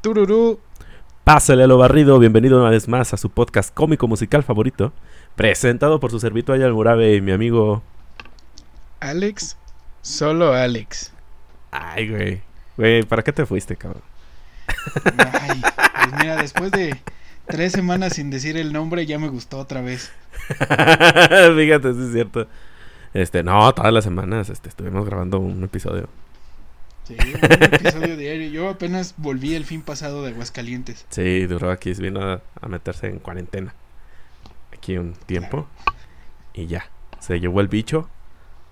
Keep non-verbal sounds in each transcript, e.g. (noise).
Tururú. Pásale a lo barrido, bienvenido una vez más a su podcast cómico musical favorito, presentado por su servito Ayal Murabe y mi amigo... Alex, solo Alex. Ay, güey. Güey, ¿para qué te fuiste, cabrón? Ay, pues mira, después de tres semanas sin decir el nombre ya me gustó otra vez. (laughs) Fíjate, sí es cierto. Este, no, todas las semanas este, estuvimos grabando un episodio. Sí, un episodio diario. Yo apenas volví el fin pasado de Aguascalientes. Sí, duró aquí, vino a, a meterse en cuarentena. Aquí un tiempo. Y ya, se llevó el bicho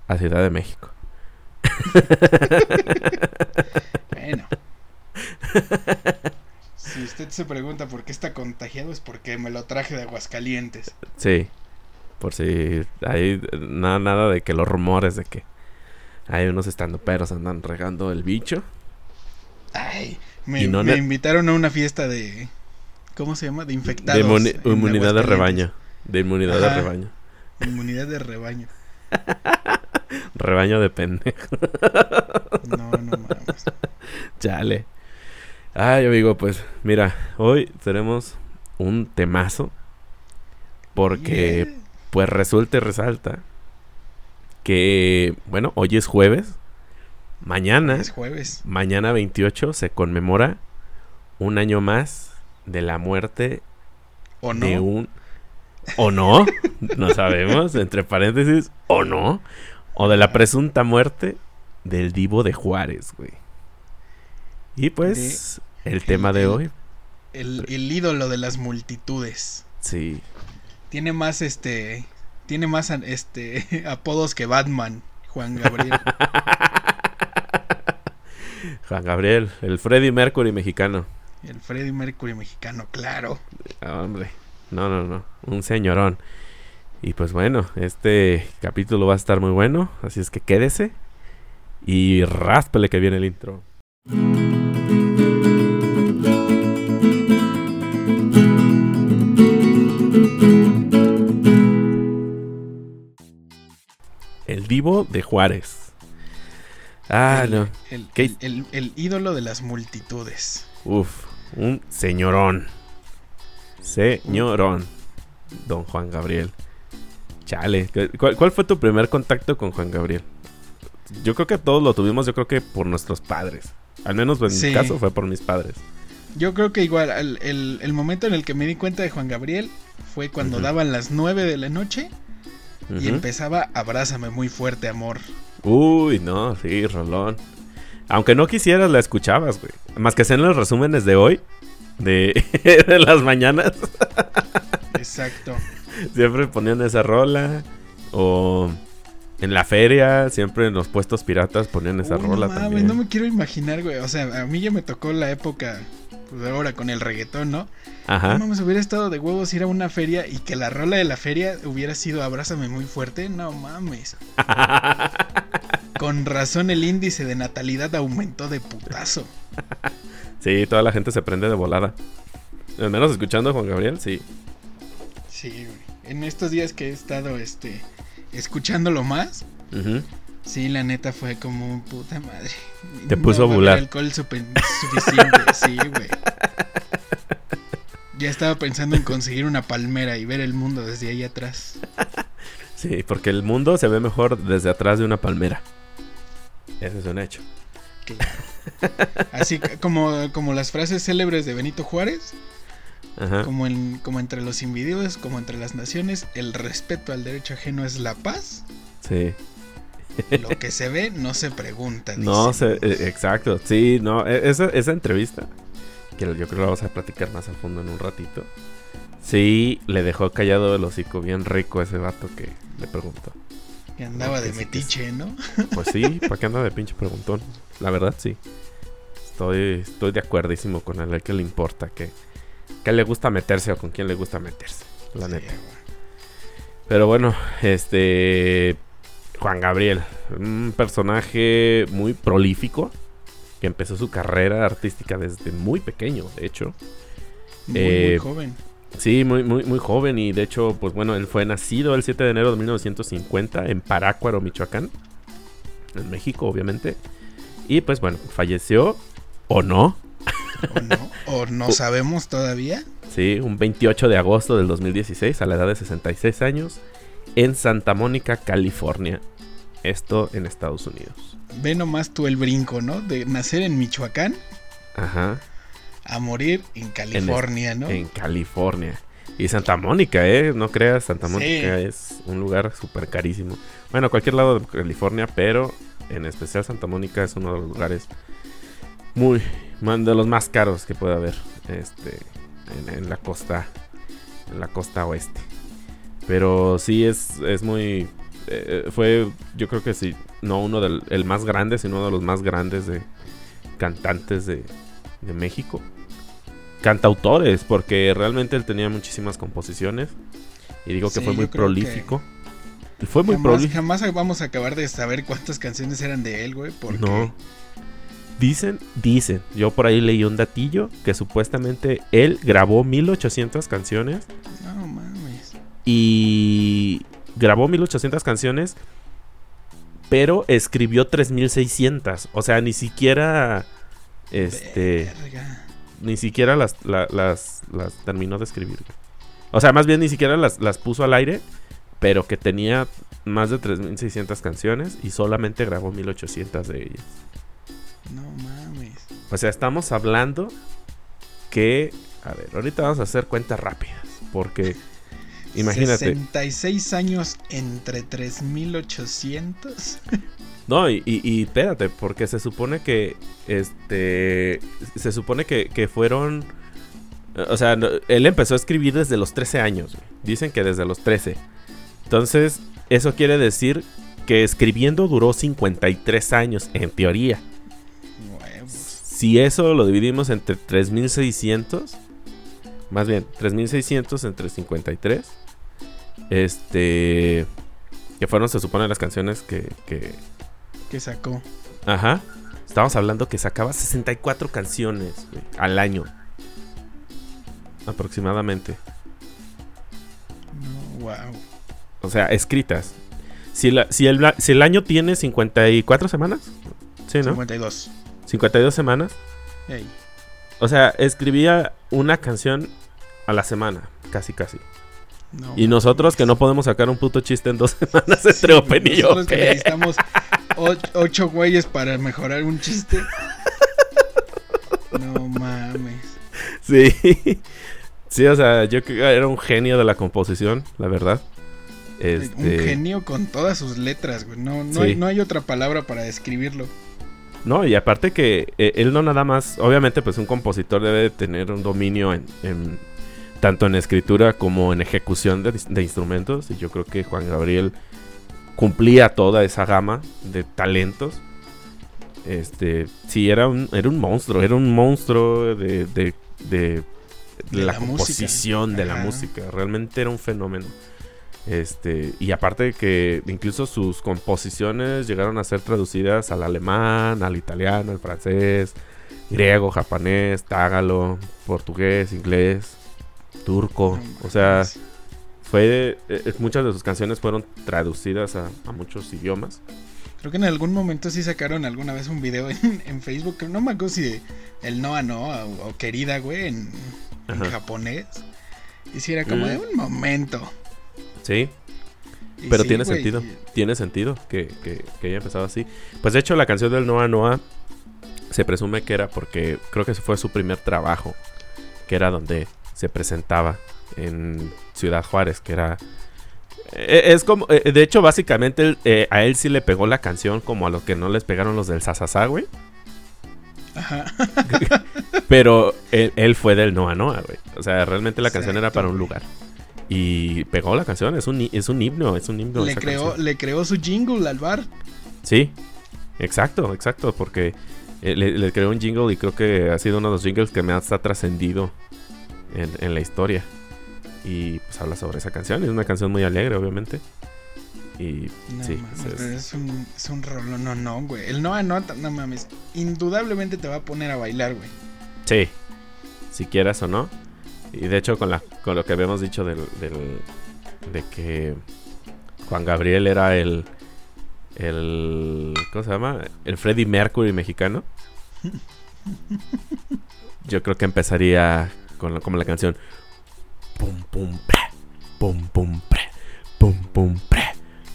a Ciudad de México. Bueno. Si usted se pregunta por qué está contagiado es porque me lo traje de Aguascalientes. Sí, por si hay nada, nada de que los rumores de que hay unos estandoperos andan regando el bicho. Ay, me, no invitaron a una fiesta de... ¿Cómo se llama? De infectados. De inmunidad de rebaño. De inmunidad de rebaño. Inmunidad de rebaño. (laughs) Rebaño de pendejo. (laughs) No, no mames. Chale. Ay, amigo, pues mira, hoy tenemos un temazo. Porque, Yeah. pues resulta y resalta que, bueno, hoy es jueves. Mañana, Es jueves. mañana 28, se conmemora un año más de la muerte ¿O no? de un... ¿O no? No sabemos, entre paréntesis, ¿o no? O de la presunta muerte del divo de Juárez, güey. Y pues, el tema de hoy, El, el ídolo de las multitudes. sí. Tiene más este. Tiene más este (laughs) apodos que Batman, Juan Gabriel. (laughs) Juan Gabriel, el Freddie Mercury mexicano. el Freddie Mercury mexicano, claro. Ah, hombre, no, no, no, un señorón. Y pues bueno, este capítulo va a estar muy bueno, así es que quédese y ráspele que viene el intro. De Juárez. Ah, el, no. El, el- ídolo de las multitudes. Uf, un señorón. Señorón. Don Juan Gabriel. Chale. ¿Cuál, cuál fue tu primer contacto con Juan Gabriel? Yo creo que todos lo tuvimos, yo creo que por nuestros padres. Al menos en Sí. mi caso fue por mis padres. Yo creo que igual, el, el- el momento en el que me di cuenta de Juan Gabriel fue cuando daban las 9 de la noche y empezaba Abrázame muy fuerte, amor. Uy, no, sí, Rolón. Aunque no quisieras, la escuchabas, güey. Más que sean los resúmenes de hoy, de, (laughs) de las mañanas. Exacto. (laughs) Siempre ponían esa rola. O en la feria, siempre en los puestos piratas ponían esa Uy, rola no también. no me quiero imaginar, güey. O sea, a mí ya me tocó la época, pues ahora con el reggaetón, ¿no? Ajá. No mames, hubiera estado de huevos ir a una feria y que la rola de la feria hubiera sido Abrázame muy fuerte. No mames. (laughs) Con razón el índice de natalidad aumentó de putazo. (laughs) sí, toda la gente se prende de volada. Al menos escuchando a Juan Gabriel, sí. Sí. En estos días que he estado, este, escuchándolo más, Ujú. Sí, la neta fue como puta madre. Te puso a bular. alcohol suficiente, (laughs) sí, güey. Ya estaba pensando en conseguir una palmera y ver el mundo desde ahí atrás. Sí, porque el mundo se ve mejor desde atrás de una palmera. Ese es un hecho. Claro. Así como, como las frases célebres de Benito Juárez, Ajá. como, en, como entre los individuos, como entre las naciones, el respeto al derecho ajeno es la paz. Sí. (laughs) Lo que se ve no se pregunta. No dicen. sé, eh, exacto. Sí, no, e- esa, esa entrevista, que yo creo que la vamos a platicar más a fondo en un ratito. Sí, le dejó callado el hocico bien rico a ese vato que le preguntó. Que andaba de metiche, ¿no? Pues sí, ¿para qué anda de pinche preguntón? La verdad, sí. Estoy, estoy de acuerdísimo con él, que le importa, que, que le gusta meterse o con quién le gusta meterse, la Sí, neta. Pero bueno, este. Juan Gabriel, un personaje muy prolífico que empezó su carrera artística desde muy pequeño, de hecho. Muy, Eh, muy joven. Sí, muy, muy, muy joven y de hecho, pues bueno, él fue nacido el 7 de enero de 1950 en Parácuaro, Michoacán, en México, obviamente. Y pues bueno, falleció o no ¿O no? ¿O no (laughs) sabemos todavía? Sí, un 28 de agosto del 2016, a la edad de 66 años, en Santa Mónica, California. Esto en Estados Unidos. Ve nomás tú el brinco, ¿no? De nacer en Michoacán Ajá. a morir en California, ¿no? En California. Y Santa Mónica, ¿eh? No creas, Santa Sí. Mónica es un lugar súper carísimo. Bueno, cualquier lado de California, pero en especial Santa Mónica es uno de los lugares muy, de los más caros que puede haber este, en, en la costa, en la costa oeste. Pero sí es, es muy, eh, fue, yo creo que sí, no uno del, el más grande, sino uno de los más grandes de cantantes de, de México cantautores, porque realmente él tenía muchísimas composiciones. Y digo que Sí, fue muy prolífico. Fue muy jamás, prolífico. jamás vamos a acabar de saber cuántas canciones eran de él, güey. Porque No. Dicen, dicen. Yo por ahí leí un datillo que supuestamente él grabó 1800 canciones No mames. Y grabó 1800 canciones, pero escribió 3600. O sea, ni siquiera este Verga. ni siquiera las, la- las, las terminó de escribir. O sea, más bien ni siquiera las, las puso al aire, pero que tenía más de 3.600 canciones y solamente grabó 1.800 de ellas. No mames. O sea, estamos hablando que... A ver, ahorita vamos a hacer cuentas rápidas, porque imagínate... 66 años entre 3800. No, y, y- y espérate, porque se supone que, este, se supone que, que fueron, o sea, no- él empezó a escribir desde los 13 años, güey. dicen que desde los 13. Entonces, eso quiere decir que escribiendo duró 53 años, en teoría. Huevos. Si eso lo dividimos entre 3600, más bien 3600 entre 53, este, que fueron, se supone, las canciones que, que, Que sacó. Ajá. Estamos hablando que sacaba 64 canciones güey, al año. Aproximadamente. No, wow. O sea, escritas. Si, la- si, el, si el año tiene 54 semanas. Sí, ¿no? 52. 52 semanas. Ey. O sea, escribía una canción a la semana. Casi, casi. No Y nosotros que no podemos sacar un puto chiste en dos (laughs) semanas Sí, entre Open y yo. nosotros que necesitamos och- ocho güeyes para mejorar un chiste. (laughs) No mames. Sí. Sí, o sea, yo creo que era un genio de la composición, la verdad. Un Este, genio con todas sus letras, güey. No, no, Sí. hay, no hay otra palabra para describirlo. No, y aparte que eh, él no nada más, obviamente pues un compositor debe de tener un dominio en, en- tanto en escritura como en ejecución de, de instrumentos. Y yo creo que Juan Gabriel cumplía toda esa gama de talentos. Este, sí, era un, era un monstruo, era un monstruo de, de, de- la, música. composición, de la música. Realmente era un fenómeno. Este, y aparte de que incluso sus composiciones llegaron a ser traducidas al alemán, al italiano, al francés, griego, japonés, tágalo, portugués, inglés, turco. No o sea, fue eh, muchas de sus canciones fueron traducidas a, a muchos idiomas. Creo que en algún momento sí sacaron alguna vez un video (laughs) en, en Facebook. No me acuerdo si de el Noa Noa o, o Querida, güey, en, japonés. Y si era como Mm. de un momento. Sí, Y Pero sí, tiene güey, sentido. tiene sentido que, que, que haya empezado así. Pues de hecho la canción del Noa Noa se presume que era porque creo que ese fue su primer trabajo, que era donde se presentaba en Ciudad Juárez, que era... eh, Es como, eh, de hecho, básicamente eh, a él sí le pegó la canción como a los que no les pegaron los del Sasasá, güey. Ajá. (laughs) Pero él, él fue del Noa Noa, güey. O sea, realmente la canción era para un lugar. Y pegó la canción, es un, es un himno, es un himno. le, creó, canción. le creó su jingle al bar. Sí, exacto, exacto, porque le, le creó un jingle y creo que ha sido uno de los jingles que más ha trascendido en, en la historia. Y pues habla sobre esa canción, es una canción muy alegre, obviamente. Y No sí, mames, es- pero es un, es un rollo, no, no, güey. El Noa Noa, no mames. Indudablemente te va a poner a bailar, güey. sí, si quieras o no. Y de hecho, con, la, con lo que habíamos dicho del, del- de que Juan Gabriel era el, el. ¿Cómo se llama? El Freddie Mercury mexicano. (laughs) yo creo que empezaría con la, como la canción. Pum, pum, pre, pum, pum, pre, pum, pum, pre,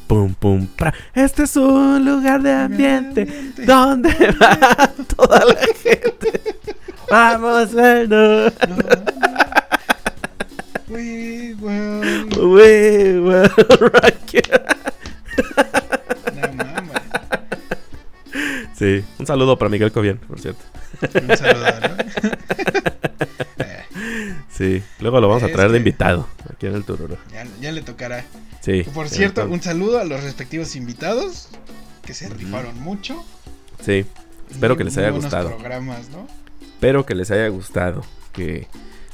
pum, pum, pre. Este es un lugar de ambiente, donde va toda la gente. (laughs) Vamos, bueno. We will. We will rock you. Sí, un saludo para Miguel Cobian, por cierto. Un saludo, ¿no? (laughs) Sí, luego lo vamos a traer de invitado aquí en el Tururo. ya, ya le tocará. Sí. Por cierto, un saludo a los respectivos invitados que se rifaron mucho. Sí, Espero Y que les haya gustado. programas, ¿no? espero que les haya gustado. Que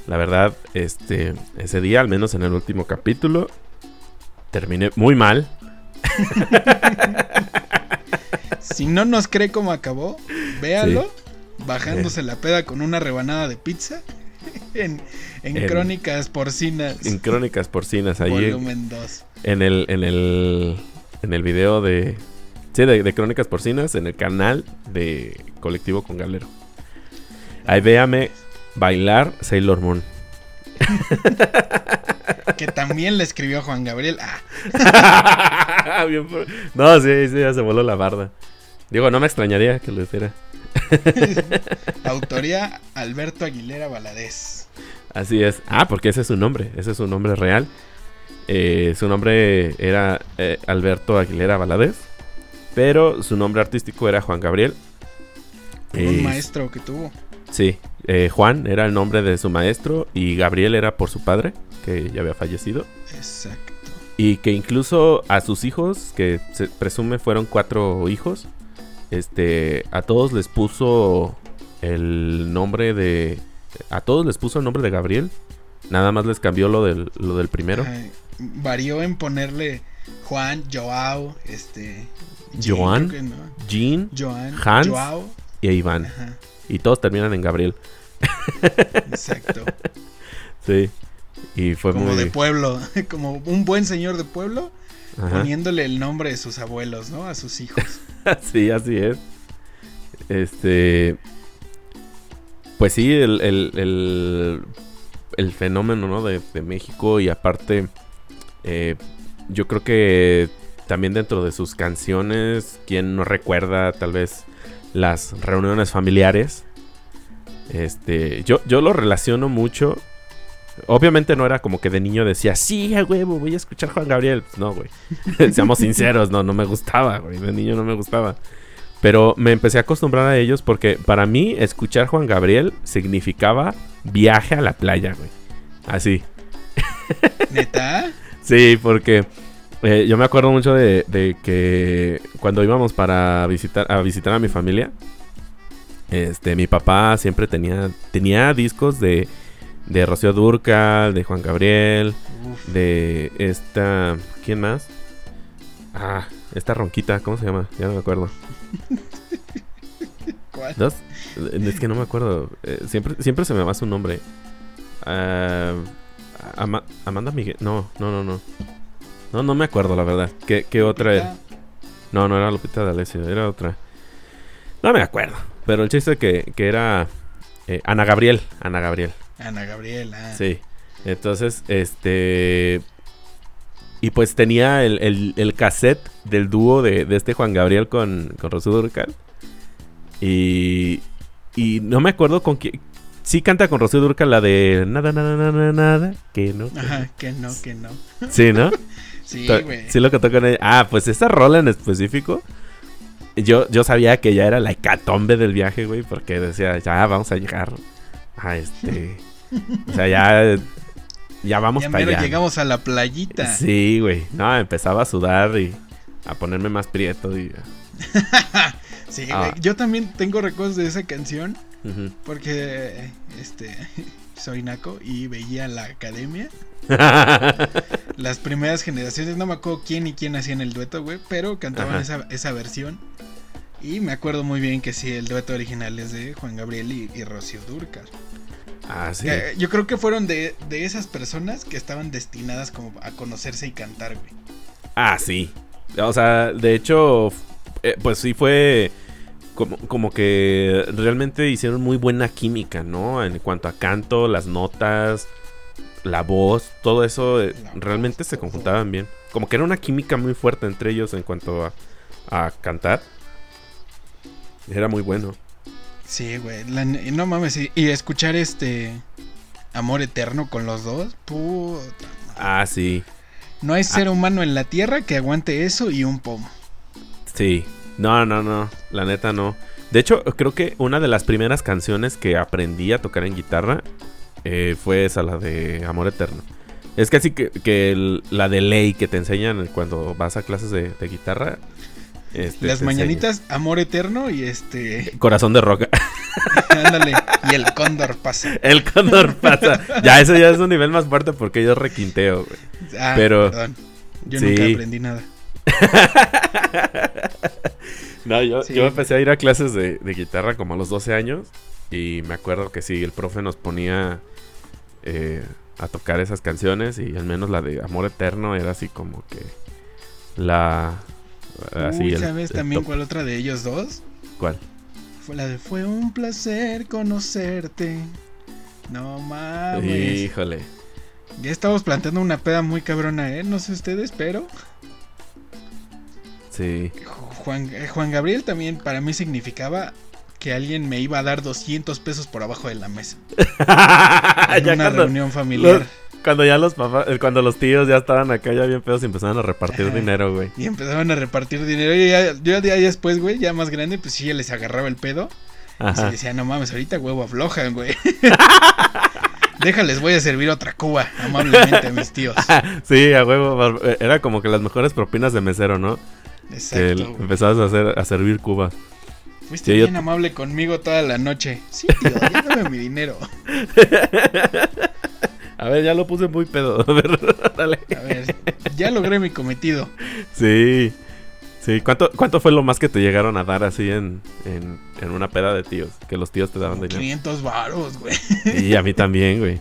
la verdad, este, ese día, al menos en el último capítulo, terminé muy mal. (laughs) Si no nos cree cómo acabó, véalo bajándose la peda con una rebanada de pizza (laughs) en, en En- Crónicas Porcinas, En Crónicas Porcinas, ahí volumen 2. en el, en el, en el video de, sí, de, de Crónicas Porcinas, en el canal de Colectivo con Galero. Ahí véame bailar Sailor Moon. (laughs) Que también le escribió Juan Gabriel. Ah, (laughs) no, sí, sí, ya se voló la barda. Digo, no me extrañaría que lo hiciera. (laughs) autoría Alberto Aguilera Valadez. Así es. Ah, porque ese es su nombre. Ese es su nombre real. Eh, su nombre era eh, Alberto Aguilera Valadez. Pero su nombre artístico era Juan Gabriel. Un maestro que tuvo. Sí. eh, Juan era el nombre de su maestro. Y Gabriel era por su padre, que ya había fallecido. Exacto. Y que incluso a sus hijos, que se presume fueron cuatro hijos, este, a todos les puso el nombre de... A todos les puso el nombre de Gabriel. Nada más les cambió lo del, lo del primero. Ajá, varió en ponerle Juan, Joao, este. Jean, Joan, no. Jean Joan, Hans. Joao. y Iván. Ajá, Y todos terminan en Gabriel. exacto. (laughs) Sí. Y fue como muy... de pueblo, (laughs) como un buen señor de pueblo, Ajá. poniéndole el nombre de sus abuelos, ¿no? A sus hijos. (laughs) sí, así es. Este. Pues sí, el, el, el, el fenómeno ¿no? de, de México y aparte, eh, yo creo que también dentro de sus canciones, quien no recuerda tal vez las reuniones familiares, este, yo, yo lo relaciono mucho. Obviamente no era como que de niño decía, sí, a huevo, voy a escuchar Juan Gabriel. No, güey. (laughs) Seamos sinceros, no, no me gustaba, güey. De niño no me gustaba. Pero me empecé a acostumbrar a ellos porque para mí escuchar Juan Gabriel significaba viaje a la playa, güey. Así. (laughs) ¿Neta? Sí, porque eh, yo me acuerdo mucho de, de que cuando íbamos para visitar a visitar a mi familia, este, mi papá siempre tenía tenía discos de de Rocío Durcal, de Juan Gabriel, Uf, de esta, ¿quién más? Ah, esta ronquita, ¿cómo se llama? Ya no me acuerdo. (laughs) ¿cuál? ¿Dos? Es que no me acuerdo. Eh, siempre, siempre se me va su nombre. Ah, Ama- Amanda Miguel. No, no, no, no. No, no me acuerdo, la verdad. ¿Qué, qué otra era? No, no era Lupita D'Alessio, era otra. No me acuerdo. Pero el chiste que, que era eh, Ana Gabriel. Ana Gabriel. Ana Gabriela. Sí. Entonces, este. Y pues tenía el, el- el cassette del dúo de, de este Juan Gabriel con, con Rocío Durcal. Y. Y no me acuerdo con quién. Sí canta con Rocío Durcal la de nada, nada, nada, nada. Que no. que Ajá, que no, que no. Sí, ¿no? (laughs) Sí, güey. Sí lo cantó con ella. Ah, pues esa rola en específico. Yo, yo sabía que ya era la hecatombe del viaje, güey. Porque decía, ya vamos a llegar a este. (laughs) O sea, ya. Ya vamos ya para allá. llegamos a la playita. Sí, güey. No, empezaba a sudar y a ponerme más prieto. Y... (laughs) Sí, Ah. güey. Yo también tengo recuerdos de esa canción Ujú. porque este (laughs) soy naco y veía la academia. Las primeras generaciones, no me acuerdo quién y quién hacían el dueto, güey, pero cantaban esa, esa versión. Y me acuerdo muy bien que sí, el dueto original es de Juan Gabriel y, y Rocío Durcal. ah, sí. Que, yo creo que fueron de, de esas personas que estaban destinadas como a conocerse y cantar, güey. Ah, sí. O sea, de hecho, eh, pues sí fue como, como que realmente hicieron muy buena química, ¿no? En cuanto a canto, las notas, la voz, todo eso eh, realmente voz, se todo. conjuntaban bien. Como que era una química muy fuerte entre ellos en cuanto a, a cantar. Era muy bueno. Sí, güey. la no mames. Y, y escuchar este Amor Eterno con los dos. Puta. Ah, sí, No hay ser humano en la tierra que aguante eso y un pomo. sí. No, no, no, la neta no. De hecho, creo que una de las primeras canciones que aprendí a tocar en guitarra eh, fue esa, la de Amor Eterno. Es casi que, que el- la de ley que te enseñan cuando vas a clases de, de guitarra. Este, Las mañanitas, Amor Eterno y este. Corazón de roca. (laughs) ándale. Y el cóndor pasa. El cóndor pasa. Ya, eso ya es un nivel más fuerte porque yo requinteo, güey. Ah, Pero- Perdón. Yo sí. nunca aprendí nada. (laughs) No, yo, Sí. yo empecé a ir a clases de, de guitarra como a los 12 años. Y me acuerdo que sí, el profe nos ponía eh, a tocar esas canciones. Y al menos la de Amor Eterno era así como que la. Así Uy, el- ¿sabes el también top. cuál otra de ellos dos? ¿Cuál? Fue la de Fue un placer conocerte. No mames. Híjole. Ya estamos planteando una peda muy cabrona, ¿eh? No sé ustedes, pero Sí. Juan, eh, Juan Gabriel también para mí significaba que alguien me iba a dar 200 pesos por abajo de la mesa. (laughs) En ya una cuando, reunión familiar. Cuando ya los papás, eh, cuando los tíos ya estaban acá ya bien pedos y empezaban a repartir Ajá. dinero, güey. Y empezaban a repartir dinero. Y ya, yo ya después, güey, ya más grande, pues sí, ya les agarraba el pedo. Y se Ajá. decía, no mames, ahorita huevo aflojan, güey. (laughs) Déjales, voy a servir otra cuba amablemente a mis tíos. (laughs) Sí, a huevo. eh, Era como que las mejores propinas de mesero, ¿no? Que Exacto. güey. empezabas a hacer a servir cubas. Fuiste Sí, yo- bien amable conmigo toda la noche. Sí, tío, ya (laughs) dame mi dinero. A ver, ya lo puse muy pedo. (laughs) A ver, dale. A ver, ya logré mi cometido. Sí. Sí, ¿cuánto, ¿cuánto fue lo más que te llegaron a dar así en, en, en una peda de tíos? Que los tíos te daban dinero. 500 varos, güey. Y a mí también, güey.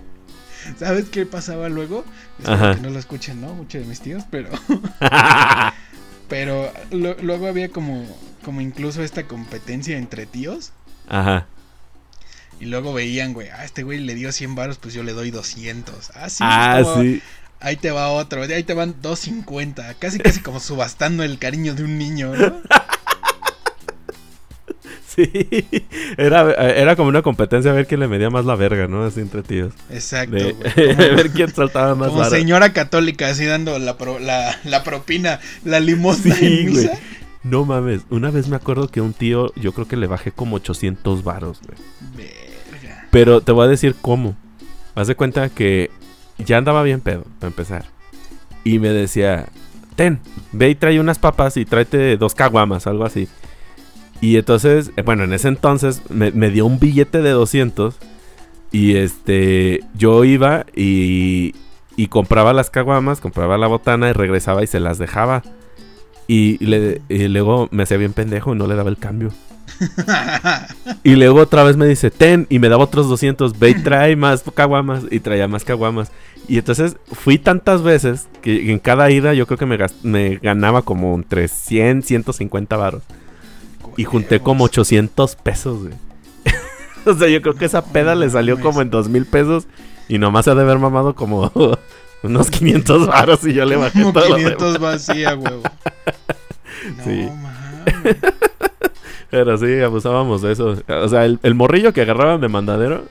¿Sabes qué pasaba luego? Espero Ajá. que no lo escuchen, ¿no? Muchos de mis tíos, pero... (laughs) Pero lo- luego había como, como incluso esta competencia entre tíos. Ajá. Y luego veían, güey, ah, este güey le dio 100 varos, pues yo le doy 200. Ah, sí. ah, toma, sí. Ahí te va otro, ahí te van 250. Casi, casi como subastando el cariño de un niño, ¿no? (laughs) Sí. Era, era como una competencia a ver quién le medía más la verga, ¿no? Así entre tíos. Exacto, De, Como- (laughs) ver quién saltaba más Como señora católica, así dando la, pro- la, la propina, la limosna Sí, en misa. No mames, una vez me acuerdo que un tío, yo creo que le bajé como 800 varos, güey. Verga. Pero te voy a decir cómo. Haz de cuenta que ya andaba bien pedo, para empezar. Y me decía, ten, ve y trae unas papas y tráete dos caguamas, algo así. Y entonces, eh, bueno, en ese entonces me, dio un billete de 200. Y este, yo iba y, y compraba las caguamas, compraba la botana y regresaba y se las dejaba. Y, le- y luego me hacía bien pendejo y no le daba el cambio. Y luego otra vez me dice, ten, y me daba otros 200, ve y (laughs) trae más caguamas, y traía más caguamas. Y entonces fui tantas veces que en cada ida yo creo que me, me ganaba como entre 100, 150 varos. Y junté como 800 pesos, güey. (laughs) o sea, yo creo que esa peda le salió como en 2 mil pesos y nomás se ha de haber mamado como (laughs) unos 500 varos y yo le bajé Como todo lo 500 vacía, huevo. No Sí. Pero sí, abusábamos de eso. O sea, el, el morrillo que agarraban de mandadero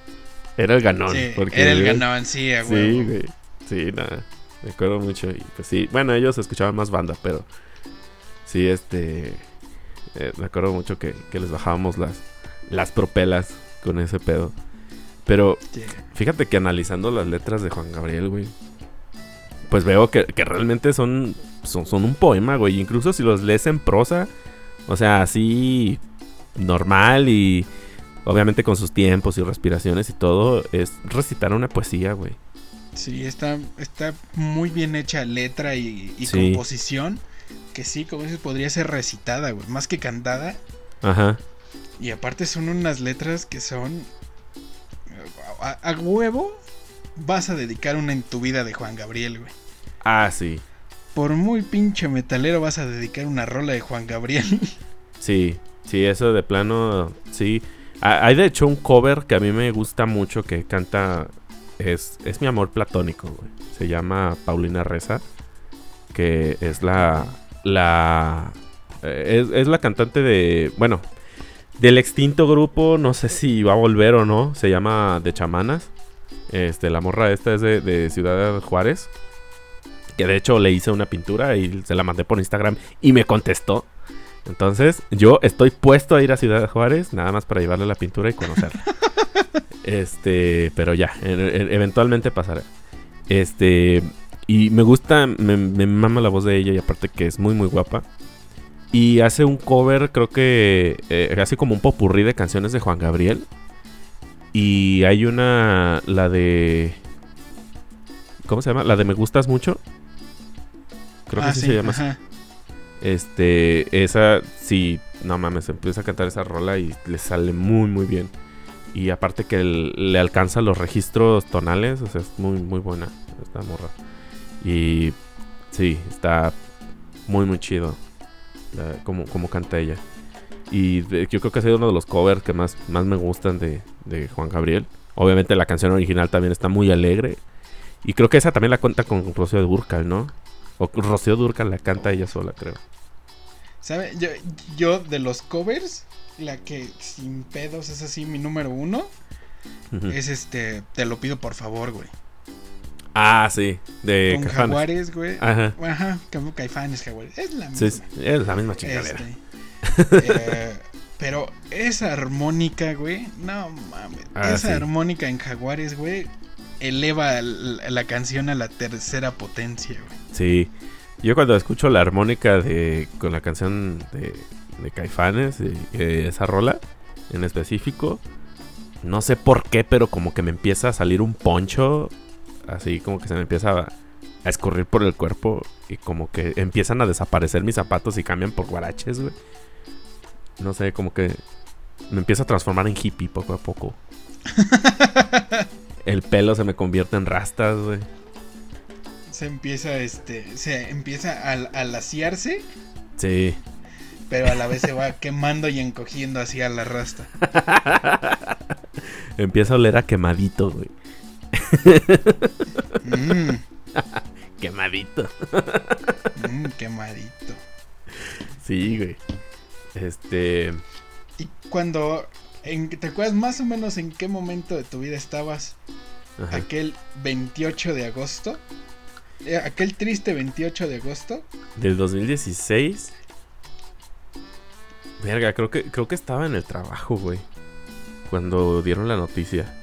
era el ganón. Sí, porque, era el ganón, sí, a Sí, güey. Sí, nada. Me acuerdo mucho. Y pues sí, bueno, ellos escuchaban más banda, pero sí, este. eh, me acuerdo mucho que, que les bajábamos las, las propelas con ese pedo. Pero Sí. fíjate que analizando las letras de Juan Gabriel, güey. Pues veo que, que realmente son, son, son un poema, güey. Incluso si los lees en prosa, o sea, así normal y obviamente con sus tiempos y respiraciones y todo, es recitar una poesía, güey. Sí, está, está muy bien hecha letra y, y Sí. composición. Que sí, como dices, podría ser recitada, güey. Más que cantada. Ajá. Y aparte son unas letras que son. A, a huevo vas a dedicar una en tu vida de Juan Gabriel, güey. Ah, sí. Por muy pinche metalero vas a dedicar una rola de Juan Gabriel. Sí. Sí, eso de plano, sí. Hay de hecho un cover que a mí me gusta mucho que canta. Es, es mi amor platónico, güey. Se llama Paulina Reza. Que es la. La. Eh, es, la cantante de. Bueno. Del extinto grupo. No sé si va a volver o no. Se llama De Chamanas. Este, la morra esta es de Ciudad Juárez. Que de hecho le hice una pintura y se la mandé por Instagram y me contestó. Entonces, yo estoy puesto a ir a Ciudad Juárez, nada más para llevarle la pintura y conocerla. (laughs) este, pero ya, eventualmente pasará. Este, y me gusta, me, mama la voz de ella y aparte que es muy, muy guapa. Y hace un cover, creo que eh, hace como un popurrí de canciones de Juan Gabriel. Y hay una, la de... ¿Cómo se llama? La de Me Gustas Mucho. Creo que ah, sí, se llama así. Este, esa, sí, no mames, empieza a cantar esa rola y le sale muy, muy bien. Y aparte que le alcanza los registros tonales, o sea, es muy, muy buena esta morra. Y sí, está muy, muy chido como, como canta ella. Y yo creo que ha sido uno de los covers que más, más me gustan de, de Juan Gabriel. Obviamente la canción original también está muy alegre. Y creo que esa también la cuenta con Rocío Durcal, ¿no? O Rocío Durcal la canta ella sola, creo. ¿Sabe? Yo, yo de los covers, la que sin pedos es así mi número uno. Es este, te lo pido por favor, güey. Ah, sí, de Con Jaguares, güey. Ajá. Ajá, como Caifanes, Jaguares. Es la misma. Sí, es la misma chingadera. Este, (laughs) eh, pero esa armónica, güey, no mames. Ah, esa armónica en Jaguares, güey, eleva la, canción a la tercera potencia, güey. Sí. Yo cuando escucho la armónica de con la canción de, de Caifanes, esa rola en específico, no sé por qué, pero como que me empieza a salir un poncho, así como que se me empieza a, a escurrir por el cuerpo y como que empiezan a desaparecer mis zapatos y cambian por guaraches, güey. No sé, como que me empieza a transformar en hippie poco a poco. (laughs) el pelo se me convierte en rastas, güey. Se empieza, este, se empieza a, a laciarse. Sí. Pero a la vez se va (laughs) quemando y encogiendo hacia la rasta. (laughs) empieza a oler a quemadito, güey. (laughs) Mm. quemadito. Mm, quemadito. Sí, güey. Este. Y cuando ¿Te acuerdas más o menos en qué momento de tu vida estabas aquel 28 de agosto? Eh, aquel triste 28 de agosto. Del 2016. Verga, creo que, creo que estaba en el trabajo, güey. Cuando dieron la noticia.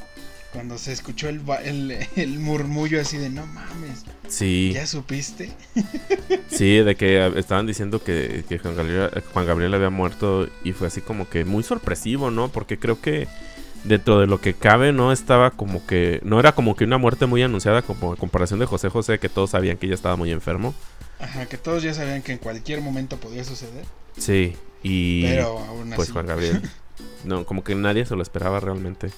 Cuando se escuchó el, el, murmullo así de no mames. Sí. ¿Ya supiste? (laughs) sí, de que estaban diciendo que, Juan, Gabriel, había muerto y fue así como que muy sorpresivo, ¿no? Porque creo que dentro de lo que cabe no estaba como que... No era como que una muerte muy anunciada como en comparación de José José, que todos sabían que ella estaba muy enfermo. Ajá, que todos ya sabían que en cualquier momento podía suceder. Sí, y... Pero aún así. Pues Juan Gabriel. (laughs) no, como que nadie se lo esperaba realmente.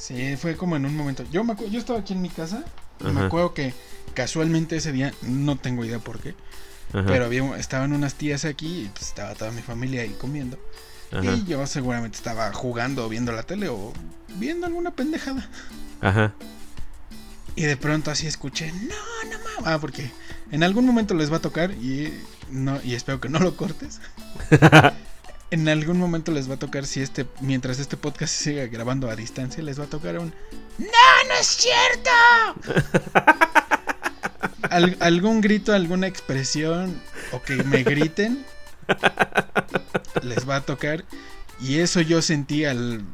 Sí, fue como en un momento. Yo me yo estaba aquí en mi casa y me acuerdo que casualmente ese día, no tengo idea por qué, pero había, estaban unas tías aquí y pues estaba toda mi familia ahí comiendo. Y yo seguramente estaba jugando o viendo la tele o viendo alguna pendejada. Ajá. Y de pronto así escuché, no, no mames. Ah, porque en algún momento les va a tocar y no y espero que no lo cortes. (laughs) en algún momento les va a tocar, si este, mientras este podcast se siga grabando a distancia, les va a tocar un ¡No, no es cierto! (laughs) algún grito, alguna expresión, o que me griten, les va a tocar. Y eso yo sentí al.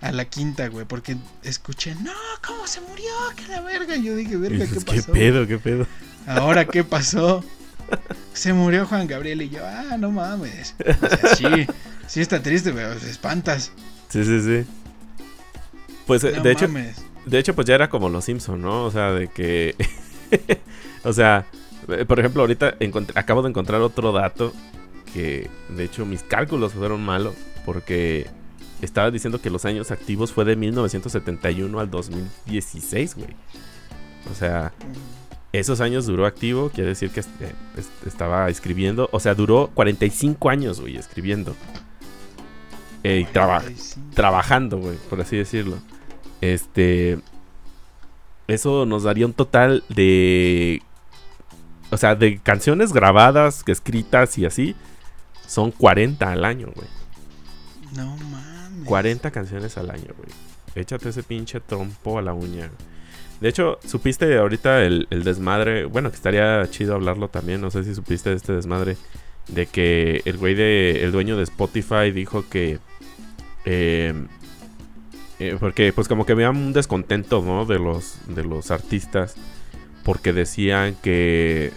A la quinta, güey, porque escuché, no, ¿cómo se murió? ¡Qué la verga! Y yo dije, verga, ¿qué pasó? ¿Qué pedo, qué pedo? Ahora, ¿qué pasó? Se murió Juan Gabriel y yo, ah, no mames. O sea, (laughs) sí, sí está triste, pero te espantas. Sí, sí, sí. Pues de hecho, de hecho, pues ya era como los Simpson, ¿no? O sea, de que, (laughs) o sea, eh, por ejemplo, ahorita acabo de encontrar otro dato que, de hecho, mis cálculos fueron malos porque estaba diciendo que los años activos fue de 1971 al 2016, güey. O sea, esos años duró activo, quiere decir que este, estaba escribiendo. O sea, duró 45 años, güey, escribiendo. eh, y traba- trabajando, güey, por así decirlo. Este. Eso nos daría un total de. O sea, de canciones grabadas, escritas y así. Son 40 al año, güey. No mames. 40 canciones al año, güey. Échate ese pinche trompo a la uña. De hecho, supiste ahorita el, el desmadre. Bueno, que estaría chido hablarlo también. No sé si supiste de este desmadre. De que el güey de. El dueño de Spotify dijo que. eh, eh, porque pues como que había un descontento, ¿no? De los, de los artistas. Porque decían que.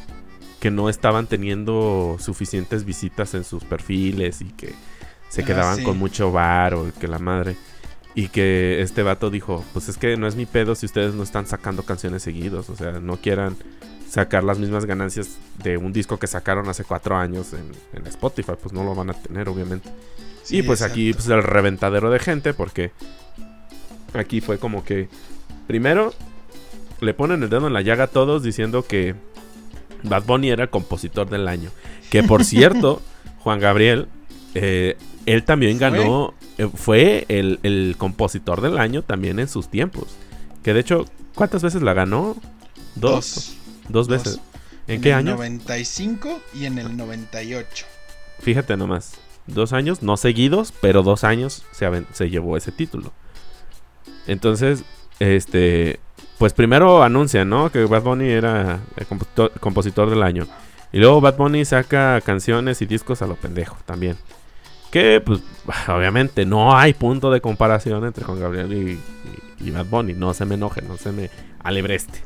Que no estaban teniendo suficientes visitas en sus perfiles. Y que se Ah, quedaban sí. con mucho bar o que la madre. Y que este vato dijo, pues es que no es mi pedo si ustedes no están sacando canciones seguidos. O sea, no quieran sacar las mismas ganancias de un disco que sacaron hace cuatro años en, en Spotify. Pues no lo van a tener, obviamente. Sí, y pues aquí pues el reventadero de gente porque aquí fue como que primero le ponen el dedo en la llaga a todos diciendo que Bad Bunny era el compositor del año. Que por (laughs) cierto, Juan Gabriel, eh, él también ganó, fue el, el compositor del año también en sus tiempos. Que de hecho, ¿cuántas veces la ganó? Dos. Dos, Dos. veces. ¿En, En qué el año? 95 y en el 98. Fíjate nomás. Dos años, no seguidos, pero dos años se, se llevó ese título. Entonces, este. Pues primero anuncian, ¿no? Que Bad Bunny era el compositor, compositor del año. Y luego Bad Bunny saca canciones y discos a lo pendejo también. Que, pues, (laughs) obviamente no hay punto de comparación entre Juan Gabriel y, y- y Bad Bunny. No se me enoje, no se me alebreste.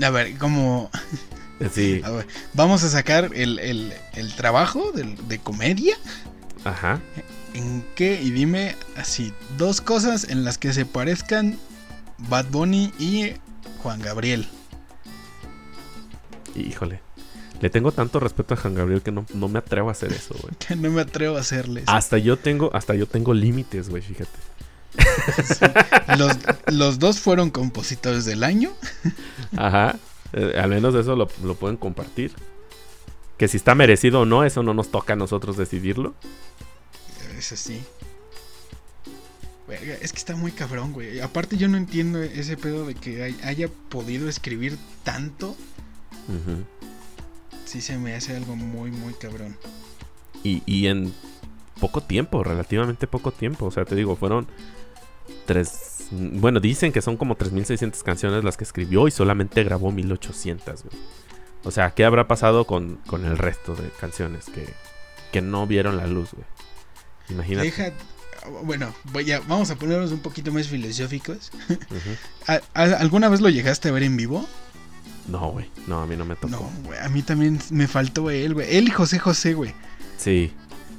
A ver, como. (laughs) Sí, a ver, vamos a sacar el, el- el trabajo del- de comedia. ajá. ¿En qué? Y dime así, dos cosas en las que se parezcan Bad Bunny y Juan Gabriel. Híjole. Le tengo tanto respeto a Juan Gabriel que no, no me atrevo a hacer eso, güey. Que (laughs) no me atrevo a hacerles. Hasta yo tengo, hasta yo tengo límites, güey, fíjate. (laughs) Los, los dos fueron compositores del año. (laughs) Ajá. Eh, al menos eso lo, lo pueden compartir. Que si está merecido o no, eso no nos toca a nosotros decidirlo. Eso sí. Verga, es que está muy cabrón, güey. Aparte yo no entiendo ese pedo de que hay- haya podido escribir tanto. Ujú. Sí se me hace algo muy, muy cabrón. y, y en poco tiempo, relativamente poco tiempo. O sea, te digo, fueron tres... Bueno, dicen que son como 3.600 canciones las que escribió y solamente grabó 1.800, güey. O sea, ¿qué habrá pasado con, con el resto de canciones que, que no vieron la luz, güey? Imagínate. Deja... Bueno, voy a- vamos a ponernos un poquito más filosóficos. Ujú. (laughs) ¿A- a- ¿Alguna vez lo llegaste a ver en vivo? No, güey. No, a mí no me tocó. No, güey. A mí también me faltó él, güey. Él y José José, güey. Sí.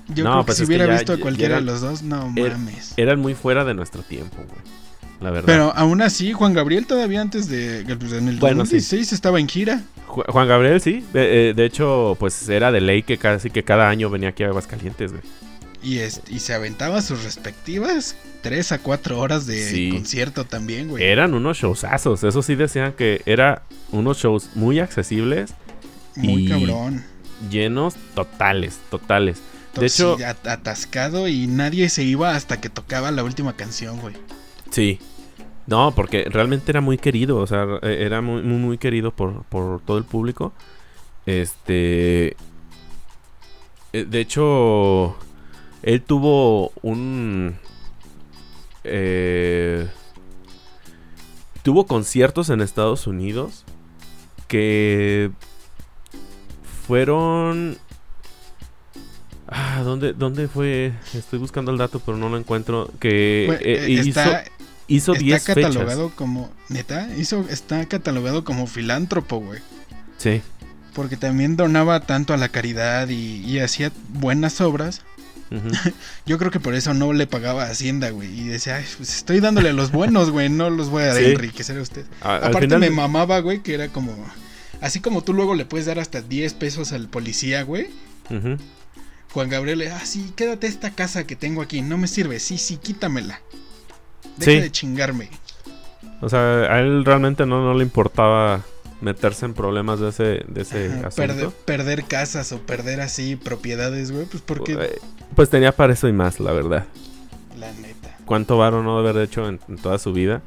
Yo No, creo que pues si que hubiera ya- visto a cualquiera de los dos, no era- mames. Eran muy fuera de nuestro tiempo, güey. La verdad. Pero aún así, Juan Gabriel todavía antes de... pues, En el Bueno, sí. 2016 estaba en gira. Ju- Juan Gabriel, sí. De, eh, de hecho, pues era de ley que casi que cada año venía aquí a Aguascalientes, güey. Y, es- y se aventaba sus respectivas 3 a 4 horas de Sí. concierto también, güey. Eran unos showzazos. Eso sí decían que era unos shows muy accesibles, Muy y- cabrón. llenos totales, totales. To- de hecho- sí, atascado y nadie se iba hasta que tocaba la última canción, güey. Sí. No, porque realmente era muy querido, o sea, eh, era muy, muy, muy querido por, por todo el público. Este... eh, De hecho, él tuvo un... eh, tuvo conciertos en Estados Unidos que fueron... Ah, ¿dónde, ¿dónde fue? Estoy buscando el dato, pero no lo encuentro. Que Güey, eh, eh, hizo, está hizo está 10 fechas. catalogado como... ¿Neta? Hizo, está catalogado como filántropo, güey. Sí. Porque también donaba tanto a la caridad y, y hacía buenas obras. (laughs) Yo creo que por eso no le pagaba a Hacienda, güey. Y decía, "Ay, pues estoy dándole a los buenos, güey. No los voy a Sí. enriquecer a usted. A- Aparte final- me mamaba, güey, que era como... Así como tú luego le puedes dar hasta 10 pesos al policía, güey. Ujú. Juan Gabriel, le, ah, sí, quédate esta casa que tengo aquí, no me sirve, sí, sí, quítamela. Deja Sí. de chingarme. O sea, a él realmente no, no le importaba meterse en problemas de ese, de ese Ajá, asunto. perder, perder casas o perder así propiedades, güey, pues porque... Pues tenía para eso y más, la verdad. La neta. cuánto varo no haber hecho en, en toda su vida.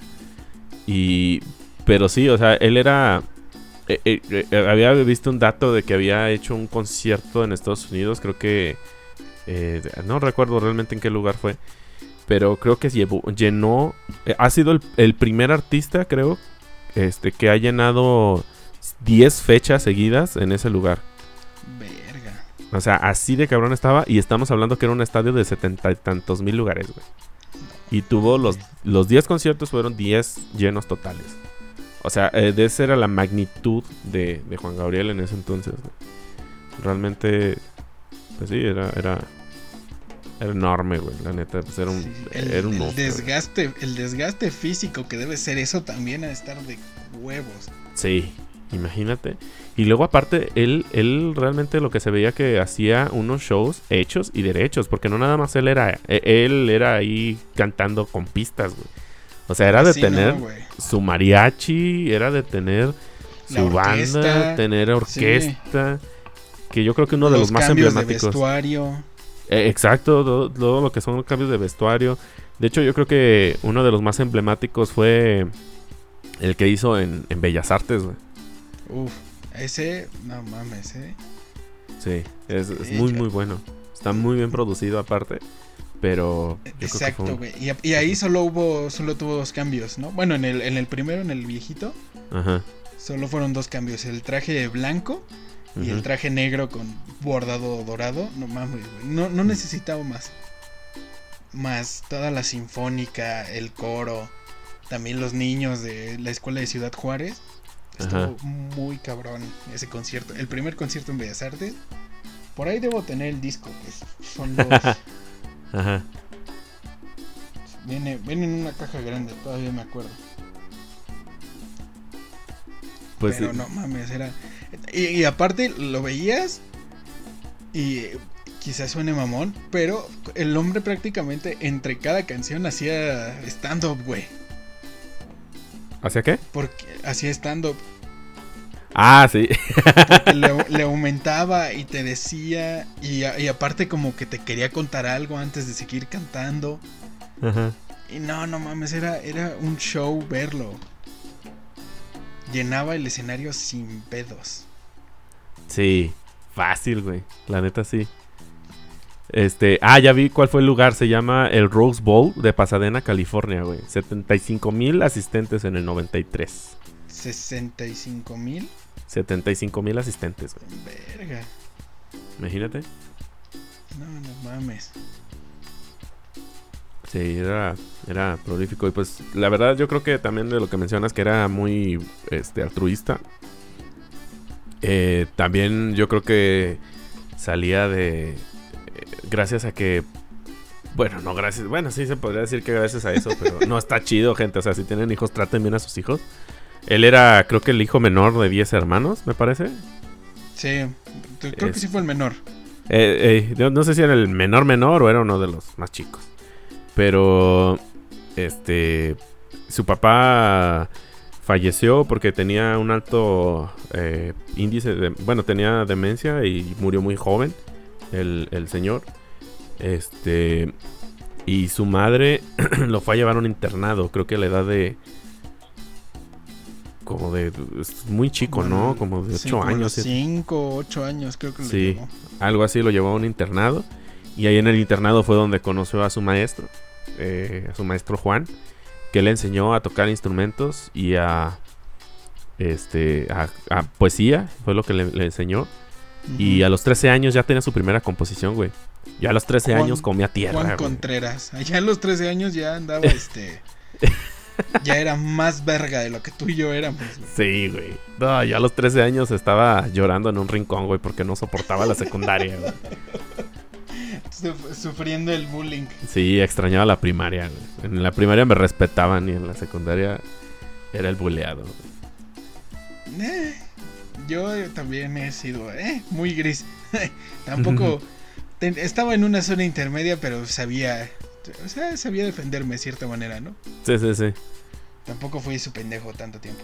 Y. Pero sí, o sea, él era. eh, eh, eh, había visto un dato de que había hecho un concierto en Estados Unidos. Creo que. no recuerdo realmente en qué lugar fue. Pero creo que llevó- llenó. ha sido el, el primer artista, creo. Este, que ha llenado 10 fechas seguidas en ese lugar. Verga. O sea, así de cabrón estaba. Y estamos hablando que era un estadio de setenta y tantos mil lugares, güey. Y tuvo los, los 10 conciertos, fueron 10 llenos totales. O sea, eh, de esa era la magnitud de, de Juan Gabriel en ese entonces. güey. Realmente, pues sí, era, era, era enorme, güey. La neta, pues era un, Sí, el, era un el güey. desgaste, el desgaste físico que debe ser eso también a estar de huevos. Sí, imagínate. Y luego aparte, él, él realmente lo que se veía que hacía unos shows hechos y derechos, porque no nada más él era, e- él era ahí cantando con pistas, güey. O sea, era de tener su mariachi, era de tener su orquesta, banda, tener orquesta, que yo creo que uno de los, más de emblemáticos. vestuario. Eh, exacto, todo, todo lo que son los cambios de vestuario. De hecho, yo creo que uno de los más emblemáticos fue el que hizo en, en Bellas Artes, güey. Uf, ese, no mames, eh. Sí, es, muy, muy bueno. Está muy bien producido aparte. Pero Exacto, un- güey. Y, y ahí solo hubo, solo tuvo dos cambios, ¿no? Bueno, en el, en el primero, en el viejito, Ajá. solo fueron dos cambios. El traje blanco y el traje negro con bordado dorado. No mames. No, no necesitaba más. Más toda la sinfónica, el coro, también los niños de la escuela de Ciudad Juárez. Estuvo Ajá. muy cabrón ese concierto. El primer concierto en Bellas Artes. Por ahí debo tener el disco, pues. Son dos. (laughs) Ajá. viene, viene en una caja grande, todavía me acuerdo. Pues Pero sí. no mames, era. Y, y aparte lo veías y quizás suene mamón, pero el hombre prácticamente entre cada canción hacía stand-up, güey. ¿Hacia qué? Porque hacía stand-up, Ah, sí. le, (laughs) le aumentaba y te decía, y, y aparte como que te quería contar algo antes de seguir cantando. Ajá. Y no, no mames, era, era un show verlo. Llenaba el escenario sin pedos. Sí. Fácil, güey. La neta sí. Este, ah, ya vi cuál fue el lugar. Se llama el Rose Bowl de Pasadena, California, güey. 75 mil asistentes en el 93. 65 mil. 75 mil asistentes, güey. Verga. Imagínate. No, no mames. Sí, era, era prolífico. Y pues, la verdad, yo creo que también de lo que mencionas, que era muy este, altruista. Eh, también yo creo que salía de. eh, gracias a que. Bueno, no gracias. Bueno, sí se podría decir que gracias a eso, (laughs) pero no está chido, gente. O sea, si tienen hijos, traten bien a sus hijos. Él era, creo que el hijo menor de 10 hermanos, me parece. Sí, creo Es- que sí fue el menor. Eh, eh, yo no sé si era el menor menor o era uno de los más chicos. Pero, este, su papá falleció porque tenía un alto eh, índice de, bueno, tenía demencia y murió muy joven el, el señor. Este, y su madre (clears throat) lo fue a llevar a un internado, creo que a la edad de... Como de... es muy chico, ¿no? Como de 8 años. siete- 5, 8 años creo que lo Sí. llevó. algo así, lo llevó a un internado. Y ahí en el internado fue donde conoció a su maestro, eh, a su maestro Juan, que le enseñó a tocar instrumentos y a, este, a, a poesía, fue lo que le, le enseñó. Y a los 13 años ya tenía su primera composición, güey. Ya a los 13 Juan- años comía tierra, Juan. Contreras. Allá a los 13 años ya andaba (laughs) este. ya era más verga de lo que tú y yo éramos. güey. Sí, güey. No, ya a los 13 años estaba llorando en un rincón, güey, porque no soportaba la secundaria, güey. (laughs) Suf- Sufriendo el bullying. Sí, extrañaba la primaria, güey. En la primaria me respetaban y en la secundaria era el buleado. Eh, yo también he sido eh, muy gris. (laughs) Tampoco ten- estaba en una zona intermedia, pero sabía, o sea, sabía defenderme de cierta manera, ¿no? Sí, sí, sí. Tampoco fui su pendejo tanto tiempo.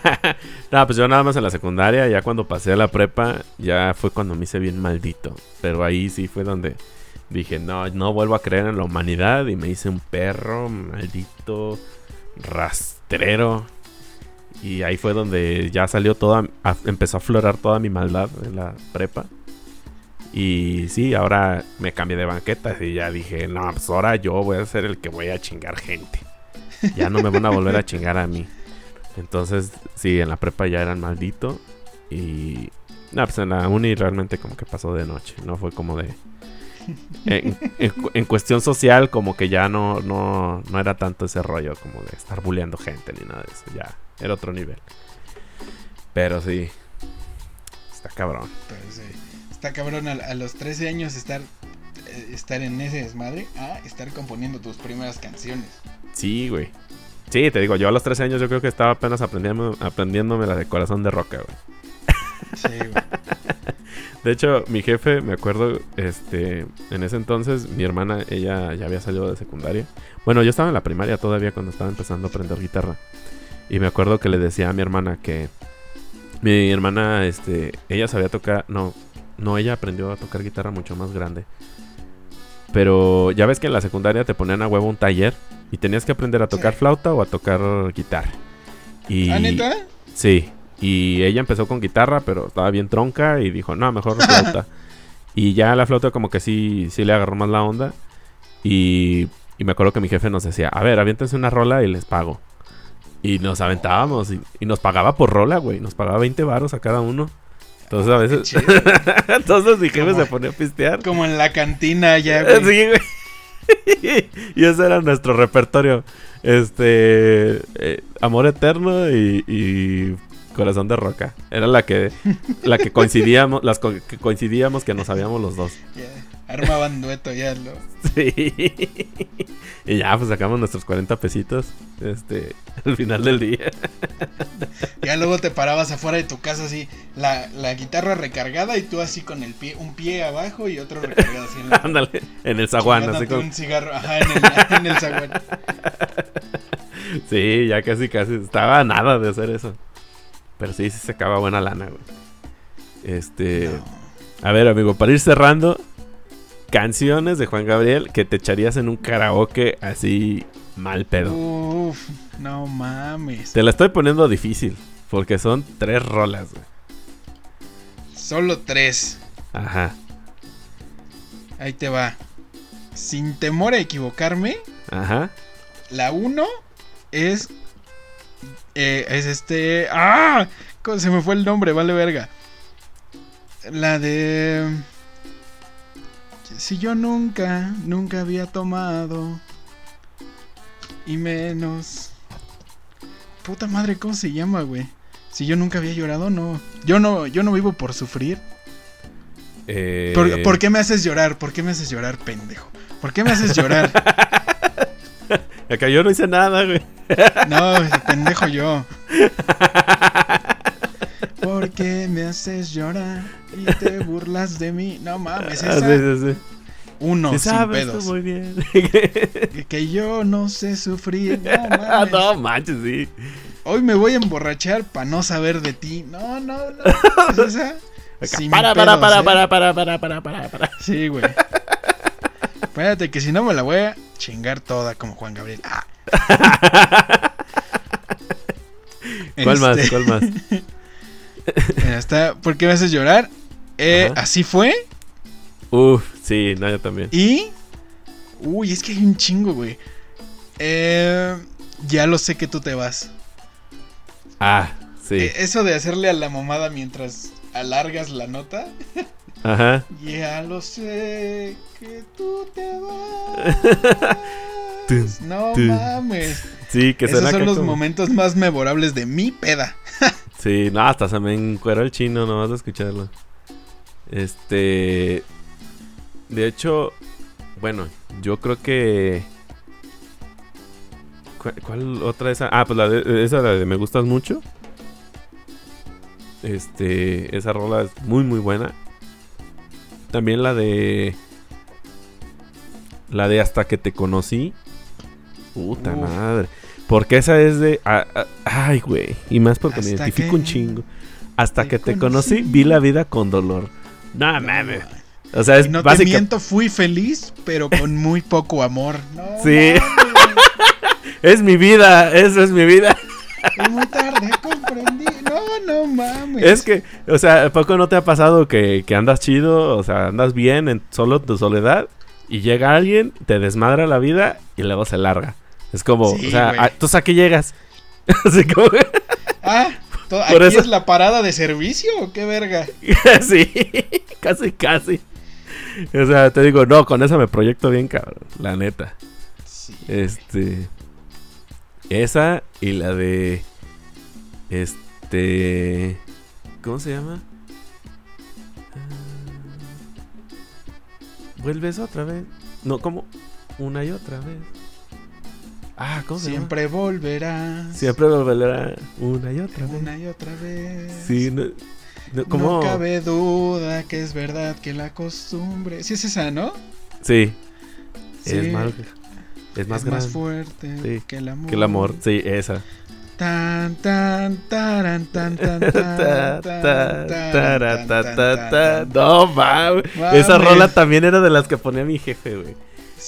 (laughs) no, pues yo nada más en la secundaria, ya cuando pasé a la prepa, ya fue cuando me hice bien maldito. Pero ahí sí fue donde dije, no, no vuelvo a creer en la humanidad y me hice un perro, maldito rastrero. Y ahí fue donde ya salió toda, empezó a aflorar toda mi maldad en la prepa. Y sí, ahora me cambié de banquetas y ya dije, no, pues ahora yo voy a ser el que voy a chingar gente. Ya no me van a volver a chingar a mí. Entonces, sí, en la prepa ya eran maldito. Y. No, pues en la uni realmente como que pasó de noche. No fue como de. En, cuestión social, como que ya no, no, no era tanto ese rollo como de estar bulleando gente ni nada de eso. Ya era otro nivel. Pero sí. Está cabrón. Está cabrón a, los 13 años estar, eh, estar en ese desmadre a estar componiendo tus primeras canciones. Sí, güey. Sí, te digo, yo a los 13 años yo creo que estaba apenas aprendiendo, aprendiéndome la de corazón de roca, güey. (laughs) Sí, güey. De hecho, mi jefe, me acuerdo, este, en ese entonces, mi hermana, ella ya había salido de secundaria. Bueno, yo estaba en la primaria todavía cuando estaba empezando a aprender guitarra. Y me acuerdo que le decía a mi hermana que mi hermana, este, ella sabía tocar, no, no, ella aprendió a tocar guitarra mucho más grande. Pero ya ves que en la secundaria te ponían a huevo un taller y tenías que aprender a tocar flauta o a tocar guitarra. Y, ¿Ah, neta? Sí. Y ella empezó con guitarra, pero estaba bien tronca y dijo, no, mejor (laughs) flauta. y ya la flauta como que sí, sí le agarró más la onda. Y, y me acuerdo que mi jefe nos decía, a ver, aviéntense una rola y les pago. Y nos aventábamos y, y nos pagaba por rola, güey. Nos pagaba 20 varos a cada uno. Entonces a veces. (laughs) Entonces mi jefe se ponía a pistear. Como en la cantina ya, güey. (laughs) Sí, güey. (laughs) y ese era nuestro repertorio. Este. Eh, Amor Eterno y, Corazón de Roca. Era la que. La que coincidíamos. Las que coincidíamos que nos sabíamos los dos. Armaban dueto ya, ¿no? Sí. Y ya, pues sacamos nuestros 40 pesitos. Este, al final del día. Ya luego te parabas afuera de tu casa así, la, la guitarra recargada y tú así con el pie, un pie abajo y otro recargado así en la, (laughs) Ándale, en el zaguán, así con un cigarro, ajá, en el, (laughs) en el zaguán. Sí, ya casi casi estaba nada de hacer eso. Pero sí, sí se acaba buena lana, güey. Este, a ver, amigo, para ir cerrando, canciones de Juan Gabriel que te echarías en un karaoke así mal pedo. Uf, no mames. Te la estoy poniendo difícil, porque son tres rolas, güey. Solo tres. Ajá. Ahí te va. Sin temor a equivocarme. Ajá. La uno es. Eh, es este. ¡Ah! Se me fue el nombre, vale verga. La de si yo nunca, nunca había tomado. Y menos. Puta madre, ¿cómo se llama, güey? Si yo nunca había llorado, no. Yo no, yo no vivo por sufrir. Eh... ¿Por, qué me haces llorar? ¿Por qué me haces llorar, pendejo? ¿Por qué me haces llorar? (laughs) Acá yo no hice nada, güey. (laughs) No, pendejo yo. (laughs) ¿Por qué me haces llorar y te burlas de mí. No mames, ah, esa. Sí, sí, Uno, sin sabes, pedos. Muy bien. que, yo no sé sufrir. No, (laughs) mames. no manches, sí. Hoy me voy a emborrachar para no saber de ti. No, no, no. (laughs) Esa. Sin para, para, pedos, para, ¿eh? para, para, para, para, para, para. Sí, güey. Espérate, que si no me la voy a chingar toda como Juan Gabriel. Ah. ¿Cuál este... más? ¿Cuál más? Este Hasta, (laughs) ¿Por qué me haces llorar? Eh, así fue. Uf, sí, no, yo también. Y. Uy, es que hay un chingo, güey. Eh, ya lo sé que tú te vas. Ah, sí. Eh, eso de hacerle a la mamada mientras alargas la nota. (laughs) Ajá. Ya lo sé que tú te (laughs) vas. no mames. Sí, que Esos son los momentos más memorables de mi peda. (laughs) Sí, no, hasta se me encueró el chino nomás de escucharlo. Este. De hecho, bueno, yo creo que. ¿Cuál, otra esa? Ah, pues la de, esa la de Me Gustas Mucho. Este, esa rola es muy, muy buena. También la de. La de Hasta que te conocí. Puta madre. Porque esa es de. ay, güey. Y más porque me identifico un chingo. Hasta que te conocí, vi la vida con dolor. No mames. O sea, es y no te miento, fui feliz, pero con muy poco amor. No, Sí. (laughs) Es mi vida, eso es mi vida. y muy tarde comprendí. No, no mames. Es que, o sea, ¿a poco no te ha pasado que, que andas chido? O sea, andas bien en solo tu soledad y llega alguien, te desmadra la vida y luego se larga. Es como, Sí, o sea, güey. ¿a- ¿tú a qué llegas? (laughs) Así como, Ah, ¿aquí eso- es la parada de servicio o qué verga? (laughs) sí, (laughs) casi, casi. O sea, te digo, no, con esa me proyecto bien, cabrón, la neta. Sí. Este. Esa y la de. Este. ¿Cómo se llama? Ah, Vuelves otra vez. No, ¿cómo? Una y otra vez. Ah, ¿cómo se Siempre volverás. llama? Siempre volverá una y otra vez. Una y otra vez. Sí, no, no, ¿cómo? No cabe duda que es verdad que la costumbre. Sí, es esa, ¿no? Sí, Sí. es más, es más es grande más fuerte Sí, que el amor. que el amor. Sí, esa. Tan, tan, taran, tan, tan, Ta, tan. No, mames. Esa rola también era de las que ponía mi jefe, güey.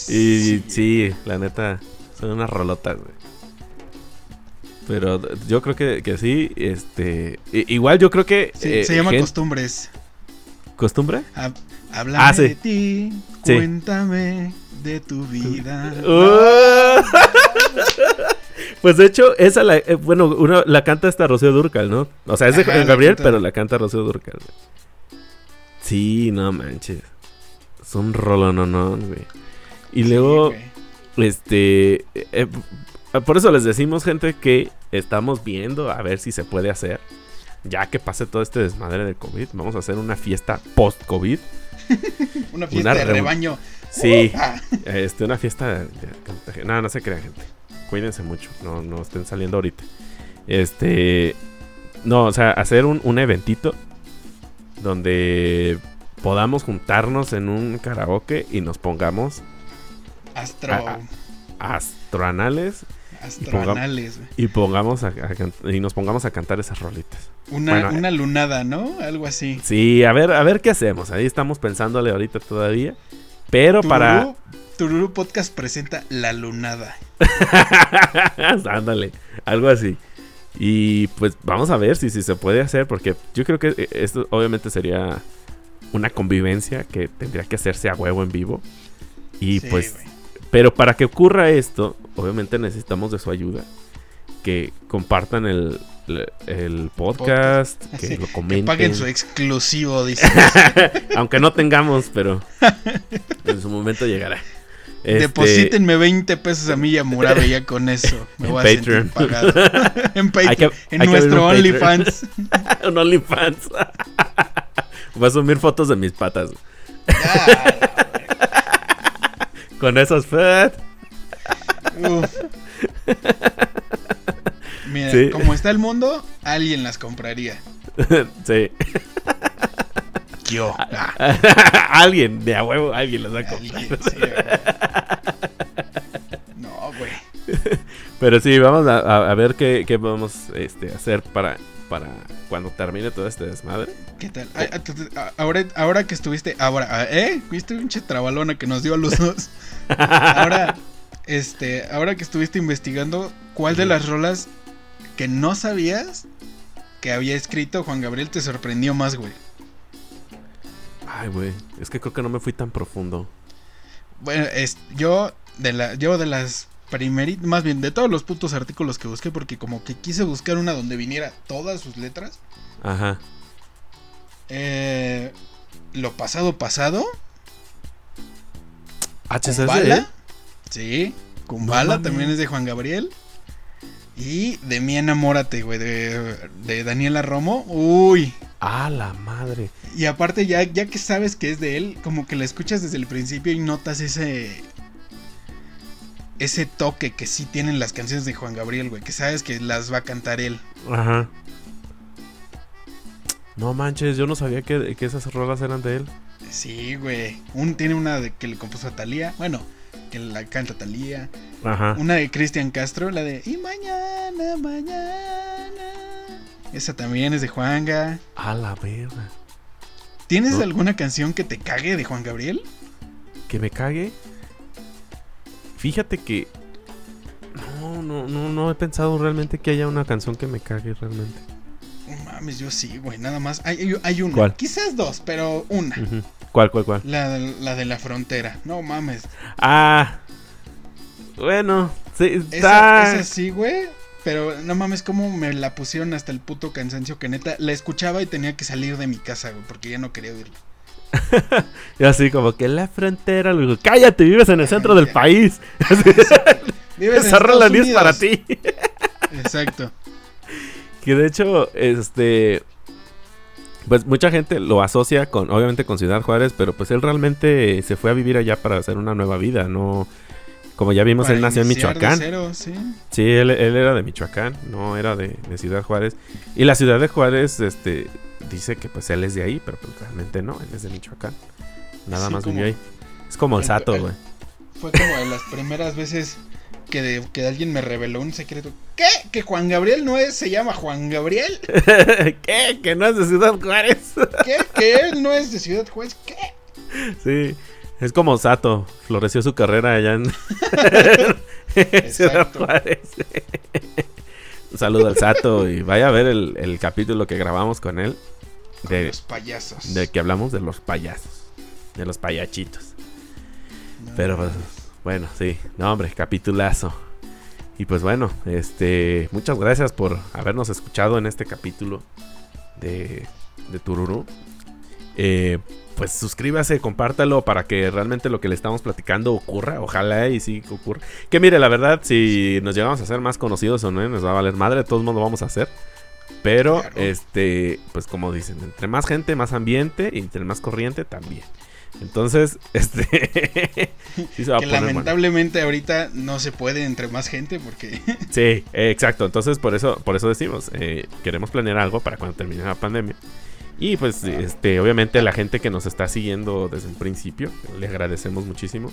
Y sí, la neta, son unas rolotas, güey. Pero yo creo que, que sí, este... Igual yo creo que... Sí, eh, se llama costumbres. ¿Costumbre? Háblame Ah, sí. de ti, Sí. cuéntame de tu vida. Uh. (laughs) pues de hecho, esa la... eh, bueno, una, la canta esta Rocío Durcal, ¿no? O sea, es de Ajá, Juan la Gabriel, pero la canta Rocío Durcal, güey. Sí, no manches. Es un rolononón, güey. Y Sí, luego... güey. Este. eh, eh, por eso les decimos, gente, que estamos viendo a ver si se puede hacer. Ya que pase todo este desmadre de COVID, vamos a hacer una fiesta post-COVID. (laughs) Una fiesta una de rebaño. Sí, este, una fiesta. de- de- No, no se crean, gente. Cuídense mucho, no, no estén saliendo ahorita. Este. No, o sea, hacer un, un eventito donde podamos juntarnos en un karaoke y nos pongamos astro. Astroanales astroanales. Y pongamos a, y nos pongamos a cantar esas rolitas. Una, Bueno, una lunada, ¿no? Algo así. Sí, a ver, a ver qué hacemos. Ahí estamos pensándole ahorita todavía. Pero para. Tururú Podcast presenta La Lunada. (laughs) Ándale, algo así. Y pues vamos a ver si, si se puede hacer. Porque yo creo que eh, esto obviamente sería una convivencia que tendría que hacerse a huevo en vivo. Y Sí, pues. Pero para que ocurra esto, obviamente necesitamos de su ayuda. Que compartan el, el- el podcast, que Sí, lo Que comenten. paguen su exclusivo, dice. (laughs) Aunque no tengamos, pero en su momento llegará. Este, Deposítenme 20 pesos a mí y a Murabe ya con eso. (laughs) Me En voy a Patreon. sentir pagado. (laughs) en Patreon. Que- en que nuestro. OnlyFans. un OnlyFans. Voy a subir fotos de mis patas. Con esos. uf. Mira, Sí. como está el mundo, alguien las compraría. (laughs) sí. Yo. Ah, (laughs) alguien, de a huevo, alguien los va a comprar. No, güey. (laughs) Pero sí, vamos a, a- a ver qué, qué podemos este, hacer para, para cuando termine todo este desmadre. ¿Qué tal? Ah, t- ah, Ahora, ahora que estuviste. Ahora, ah, ¿eh? ¿Viste un trabalona que nos dio a los (laughs) dos? Ahora, este, ahora que estuviste investigando, ¿cuál de las rolas que no sabías que había escrito Juan Gabriel te sorprendió más, güey? Ay, güey. Es que creo que no me fui tan profundo. Bueno, es, yo de la, yo de las primeritas, más bien de todos los putos artículos que busqué, porque como que quise buscar una donde viniera todas sus letras. Ajá. Eh, lo pasado pasado. HCC. Kumbala. Sí. Kumbala mames. también es de Juan Gabriel. Y de mi enamórate, güey, de, de Daniela Romo. Uy. A la madre. Y aparte ya, ya que sabes que es de él, como que la escuchas desde el principio y notas ese... Ese toque que sí tienen las canciones de Juan Gabriel, güey. Que sabes que las va a cantar él. Ajá. No manches, yo no sabía que, que esas rolas eran de él. Sí, güey. Un, tiene una de que le compuso a Talía. Bueno, que la canta Talía. Ajá. Una de Cristian Castro, la de Y mañana, mañana. Esa también es de Juanga. A la verga. ¿Tienes ¿No? alguna canción que te cague de Juan Gabriel? que me cague. Fíjate que no, no, no, no he pensado realmente que haya una canción que me cague realmente. No mames, yo sí, güey, nada más. Hay, hay, una. ¿Cuál? Quizás dos, pero una. ¿Cuál, cuál, cuál? La, la de la frontera. No mames. Ah, bueno, sí, Esa, está. esa sí, güey. Pero no mames, cómo me la pusieron hasta el puto cansancio que neta la escuchaba y tenía que salir de mi casa, güey, porque ya no quería oírla. (laughs) Y así como que la frontera, le digo, cállate, vives en el centro del país. (laughs) (laughs) Vives Esa rola ni es para ti. Exacto. Que de hecho, este. Pues mucha gente lo asocia con, obviamente, con Ciudad Juárez, pero pues él realmente se fue a vivir allá para hacer una nueva vida, no. Como ya vimos, Para él nació en Michoacán. cero, sí. Sí, él, él era de Michoacán, no era de, de Ciudad Juárez. Y la Ciudad de Juárez, este, dice que pues él es de ahí, pero pues realmente no, él es de Michoacán. Nada Sí, más como- vivió ahí. Es como el el- Sato, güey. Fue como de las primeras veces que, de- que alguien me reveló un secreto. ¿Qué? ¿Que Juan Gabriel no es? ¿Se llama Juan Gabriel? (laughs) ¿Qué? ¿Que no es de Ciudad Juárez? (laughs) ¿Qué? ¿Que él no es de Ciudad Juárez? ¿Qué? sí, es como Sato, floreció su carrera allá en (laughs) Ciudad. Juárez. Un saludo al Sato y vaya a ver el, el capítulo que grabamos con él de, Los payasos. de que hablamos de los payasos, de los payachitos. No, Pero pues, bueno, sí, no hombre, capitulazo. Y pues bueno, este, muchas gracias por habernos escuchado en este capítulo de, de Tururú. Eh, pues suscríbase, compártalo para que realmente lo que le estamos platicando ocurra. Ojalá y sí ocurra. Que mire, la verdad, si nos llegamos a hacer más conocidos o no, nos va a valer madre, de todos modos lo vamos a hacer. Pero, Claro. este, pues como dicen, entre más gente, más ambiente, y entre más corriente también. Entonces, (laughs) este, sí se va a que bueno. lamentablemente ahorita no se puede entre más gente porque (laughs) Sí, eh, exacto. Entonces, por eso, por eso decimos, eh, queremos planear algo para cuando termine la pandemia. Y pues, este, obviamente la gente que nos está siguiendo desde un principio, le agradecemos muchísimo.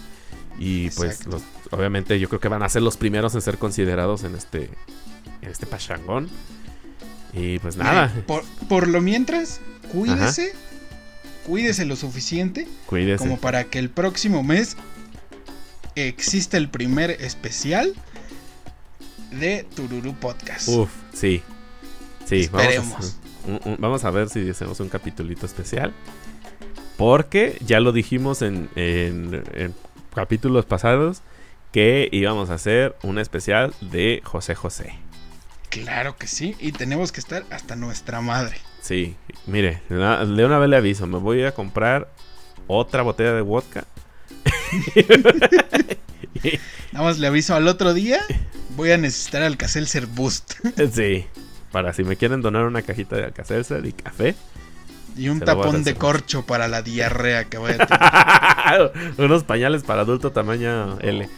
Y pues, los- obviamente yo creo que van a ser los primeros en ser considerados en este, en este pachangón. Y pues nada, Mire, por, por lo mientras, cuídese, cuídese lo suficiente cuídese. como para que el próximo mes exista el primer especial de Tururú Podcast. Uf, sí. Sí, vamos a, Esperemos. un- un- vamos a ver si hacemos un capitulito especial. Porque ya lo dijimos en, en- en capítulos pasados que íbamos a hacer un especial de José José. Claro que sí, y tenemos que estar hasta nuestra madre. Sí, mire, de una vez le aviso, me voy a comprar otra botella de vodka. (laughs) Nada más le aviso al otro día, voy a necesitar Alka-Seltzer Boost (laughs) sí, para si me quieren donar una cajita de Alka-Seltzer y café. y un tapón de corcho para la diarrea que voy a (laughs) tener. Unos pañales para adulto tamaño L.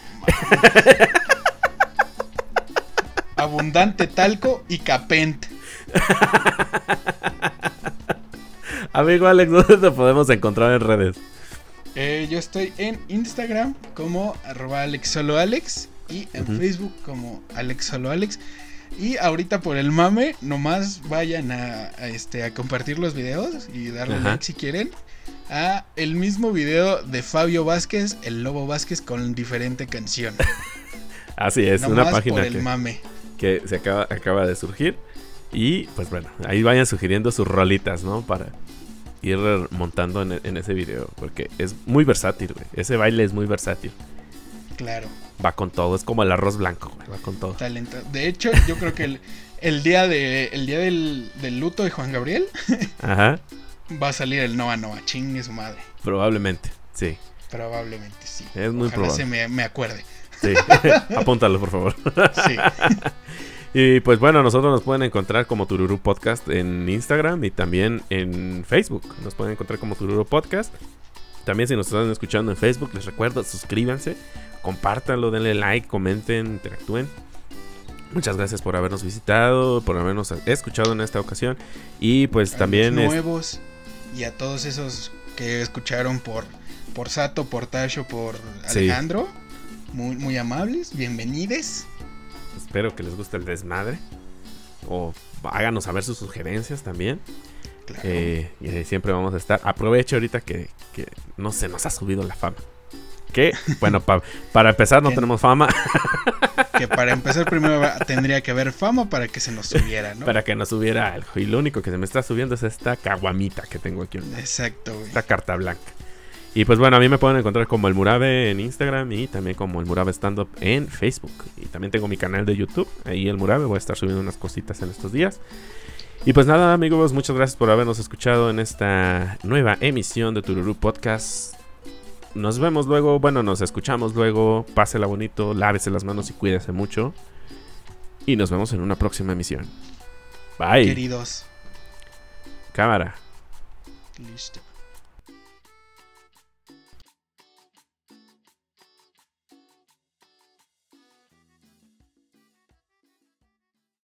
Abundante talco y capent. (laughs) Amigo Alex, ¿dónde te podemos encontrar en redes? Eh, yo estoy en Instagram como arroba alexsoloalex y en Ujú. Facebook como alexsoloalex. Y ahorita por el mame, nomás vayan a, a, este, a compartir los videos y darle Ajá. like si quieren. A el mismo video de Fabio Vázquez, el Lobo Vázquez con diferente canción. (laughs) Así es, nomás una página por el que, mame. Que se acaba, acaba de surgir. Y pues bueno, ahí vayan sugiriendo sus rolitas, ¿no? Para ir montando en, en ese video. Porque es muy versátil, güey. Ese baile es muy versátil. Claro, Va con todo, es como el arroz blanco, güey. Va con todo. talento. De hecho, yo creo que el, el día, de, el día del, del luto de Juan Gabriel (laughs) Ajá, va a salir el Noa Noa, chingue su madre. probablemente, sí. Probablemente sí. Es muy Ojalá probable. se me, me acuerde. Sí, (laughs) apúntalo por favor. Sí. (laughs) Y pues bueno, nosotros nos pueden encontrar como Tururu Podcast en Instagram y también en Facebook. Nos pueden encontrar como Tururu Podcast. También si nos están escuchando en Facebook, les recuerdo, suscríbanse, compártanlo, denle like, comenten, interactúen. Muchas gracias por habernos visitado, por habernos escuchado en esta ocasión. Y pues A también... los es- nuevos y a todos esos que escucharon por, por Sato, por Tasho, por Sí. Muy, muy amables, bienvenides. Espero que les guste el desmadre. O háganos saber sus sugerencias también. Eh, y siempre vamos a estar. Aprovecho ahorita que, que no se nos ha subido la fama. Que, (laughs) bueno, para empezar no tenemos fama. (laughs) que para empezar primero tendría que haber fama para que se nos subiera, ¿no? Para que nos subiera algo. Y lo único que se me está subiendo es esta caguamita que tengo aquí. Exacto, güey. Esta carta blanca. Y pues bueno, a mí me pueden encontrar como el Murabe en Instagram y también como el Murabe Stand Up en Facebook. Y también tengo mi canal de YouTube, ahí el Murabe, voy a estar subiendo unas cositas en estos días. Y pues nada, amigos, muchas gracias por habernos escuchado en esta nueva emisión de Tururu Podcast. Nos vemos luego, bueno, nos escuchamos luego. Pásela bonito, lávese las manos y cuídese mucho. Y nos vemos en una próxima emisión. Bye. Queridos. Cámara. Listo.